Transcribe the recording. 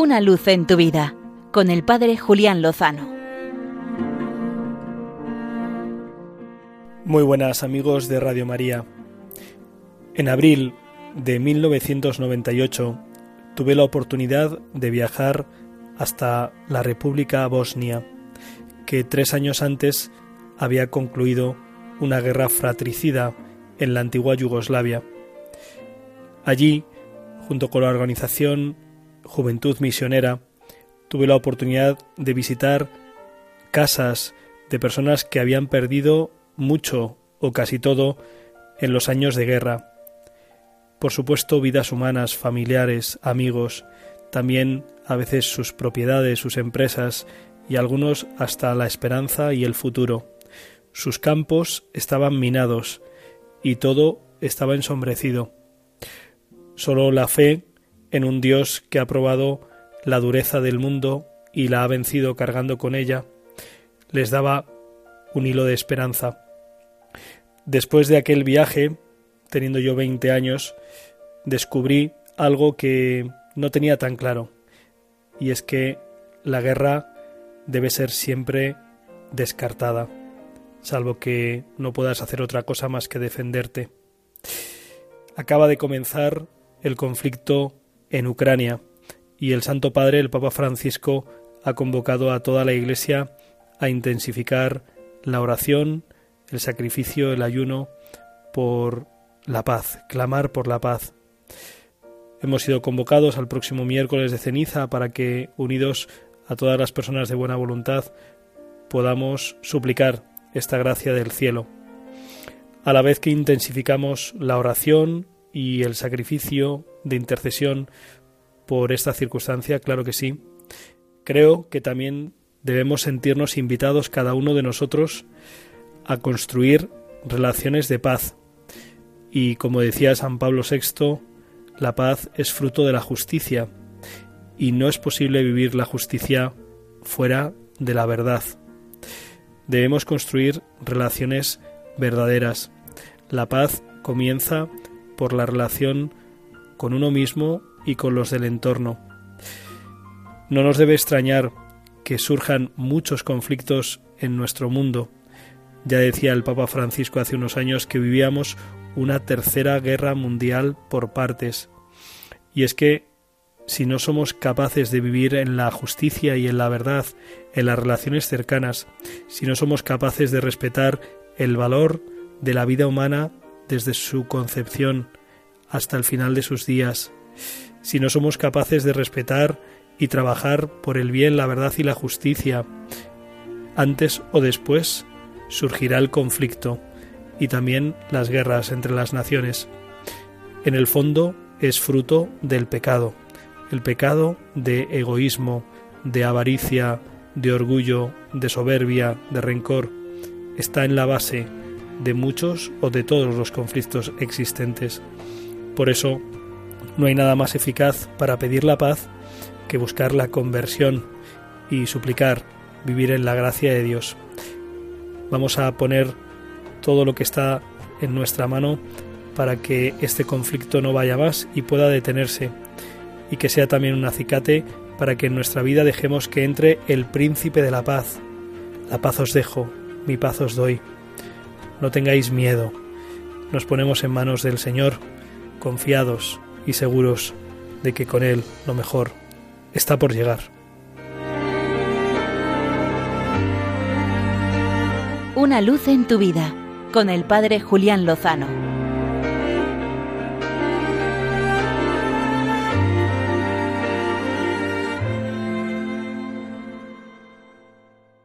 Una luz en tu vida con el Padre Julián Lozano. Muy buenas amigos de Radio María. En abril de 1998 tuve la oportunidad de viajar hasta la República Bosnia, que tres años antes había concluido una guerra fratricida en la antigua Yugoslavia. Allí, junto con la organización Juventud Misionera, tuve la oportunidad de visitar casas de personas que habían perdido mucho o casi todo en los años de guerra. Por supuesto, vidas humanas, familiares, amigos, también a veces sus propiedades, sus empresas y algunos hasta la esperanza y el futuro. Sus campos estaban minados y todo estaba ensombrecido. Solo la fe en un Dios que ha probado la dureza del mundo y la ha vencido cargando con ella, les daba un hilo de esperanza. Después de aquel viaje, teniendo yo veinte años, descubrí algo que no tenía tan claro, y es que la guerra debe ser siempre descartada, salvo que no puedas hacer otra cosa más que defenderte. Acaba de comenzar el conflicto en Ucrania y el Santo Padre, el Papa Francisco, ha convocado a toda la Iglesia a intensificar la oración, el sacrificio, el ayuno por la paz, clamar por la paz. Hemos sido convocados al próximo miércoles de ceniza para que, unidos a todas las personas de buena voluntad, podamos suplicar esta gracia del cielo. A la vez que intensificamos la oración y el sacrificio de intercesión por esta circunstancia, claro que sí. Creo que también debemos sentirnos invitados cada uno de nosotros a construir relaciones de paz. Y como decía San Pablo VI, la paz es fruto de la justicia y no es posible vivir la justicia fuera de la verdad. Debemos construir relaciones verdaderas. La paz comienza por la relación con uno mismo y con los del entorno. No nos debe extrañar que surjan muchos conflictos en nuestro mundo. Ya decía el Papa Francisco hace unos años que vivíamos una tercera guerra mundial por partes. Y es que si no somos capaces de vivir en la justicia y en la verdad, en las relaciones cercanas, si no somos capaces de respetar el valor de la vida humana desde su concepción hasta el final de sus días, si no somos capaces de respetar y trabajar por el bien, la verdad y la justicia, antes o después surgirá el conflicto y también las guerras entre las naciones. En el fondo es fruto del pecado, el pecado de egoísmo, de avaricia, de orgullo, de soberbia, de rencor, está en la base de muchos o de todos los conflictos existentes. Por eso, no hay nada más eficaz para pedir la paz que buscar la conversión y suplicar vivir en la gracia de Dios. Vamos a poner todo lo que está en nuestra mano para que este conflicto no vaya más y pueda detenerse y que sea también un acicate para que en nuestra vida dejemos que entre el príncipe de la paz. La paz os dejo, mi paz os doy. No tengáis miedo. Nos ponemos en manos del Señor, confiados y seguros de que con Él lo mejor está por llegar. Una luz en tu vida con el Padre Julián Lozano.